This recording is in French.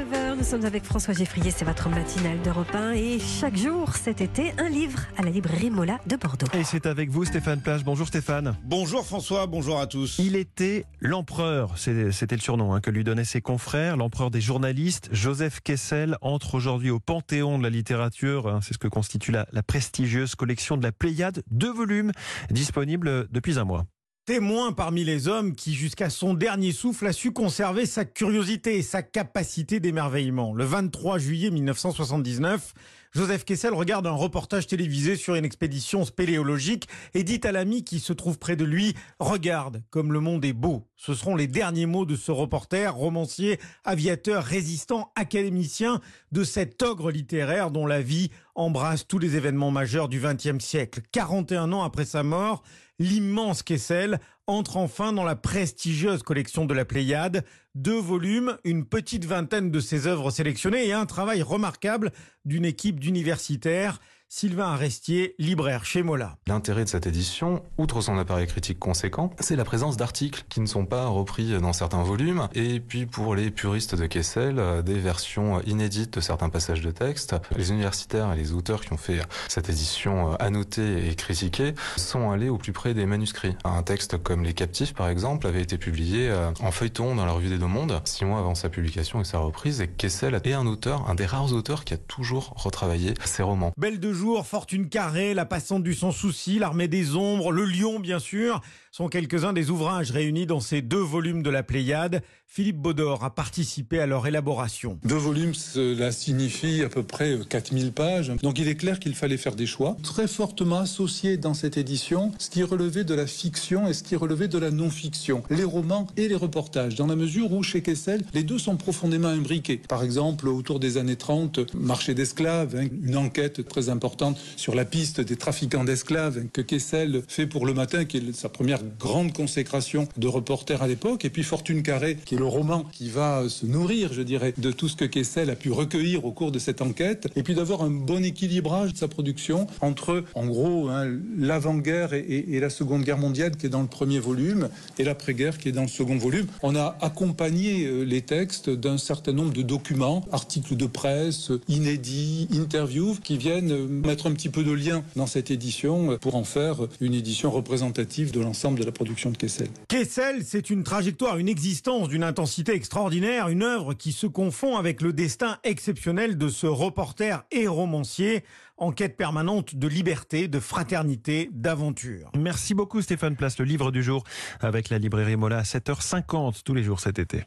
9h, nous sommes avec François Geffrier, c'est votre matinale d'Europe 1 et chaque jour cet été, un livre à la librairie Mola de Bordeaux. Et c'est avec vous Stéphane Plage. Bonjour Stéphane. Bonjour François, bonjour à tous. Il était l'empereur, c'était le surnom hein, que lui donnaient ses confrères, l'empereur des journalistes. Joseph Kessel entre aujourd'hui au panthéon de la littérature. Hein, c'est ce que constitue la, la prestigieuse collection de la Pléiade, deux volumes disponibles depuis un mois témoin parmi les hommes qui, jusqu'à son dernier souffle, a su conserver sa curiosité et sa capacité d'émerveillement. Le 23 juillet 1979, Joseph Kessel regarde un reportage télévisé sur une expédition spéléologique et dit à l'ami qui se trouve près de lui Regarde comme le monde est beau. Ce seront les derniers mots de ce reporter, romancier, aviateur, résistant, académicien de cet ogre littéraire dont la vie embrasse tous les événements majeurs du XXe siècle. 41 ans après sa mort, l'immense Kessel entre enfin dans la prestigieuse collection de la Pléiade. Deux volumes, une petite vingtaine de ses œuvres sélectionnées et un travail remarquable d'une équipe d'universitaires Sylvain Arestier, libraire chez Mola. L'intérêt de cette édition, outre son appareil critique conséquent, c'est la présence d'articles qui ne sont pas repris dans certains volumes. Et puis pour les puristes de Kessel, des versions inédites de certains passages de texte. Les universitaires et les auteurs qui ont fait cette édition annotée et critiquée sont allés au plus près des manuscrits. Un texte comme Les Captifs, par exemple, avait été publié en feuilleton dans la revue des Deux Mondes, six mois avant sa publication et sa reprise. Et Kessel est un auteur, un des rares auteurs qui a toujours retravaillé ses romans. Belle de Fortune carrée, La passante du sans souci, L'armée des ombres, Le lion bien sûr, sont quelques-uns des ouvrages réunis dans ces deux volumes de la Pléiade. Philippe Baudor a participé à leur élaboration. Deux volumes, cela signifie à peu près 4000 pages. Donc il est clair qu'il fallait faire des choix. Très fortement associé dans cette édition, ce qui relevait de la fiction et ce qui relevait de la non-fiction. Les romans et les reportages, dans la mesure où chez Kessel, les deux sont profondément imbriqués. Par exemple, autour des années 30, marché d'esclaves, hein, une enquête très importante sur la piste des trafiquants d'esclaves que Kessel fait pour le matin, qui est sa première grande consécration de reporter à l'époque. Et puis Fortune carrée, qui est le roman qui va se nourrir, je dirais, de tout ce que Kessel a pu recueillir au cours de cette enquête. Et puis d'avoir un bon équilibrage de sa production entre, en gros, hein, l'avant-guerre et, et, la Seconde Guerre mondiale qui est dans le premier volume et l'après-guerre qui est dans le second volume. On a accompagné euh, les textes d'un certain nombre de documents, articles de presse, inédits, interviews, qui viennent euh, mettre un petit peu de lien dans cette édition pour en faire une édition représentative de l'ensemble de la production de Kessel. Kessel, c'est une trajectoire, une existence d'une intensité extraordinaire, une œuvre qui se confond avec le destin exceptionnel de ce reporter et romancier en quête permanente de liberté, de fraternité, d'aventure. Merci beaucoup Stéphane Place, le livre du jour avec la librairie Mola à 7h50 tous les jours cet été.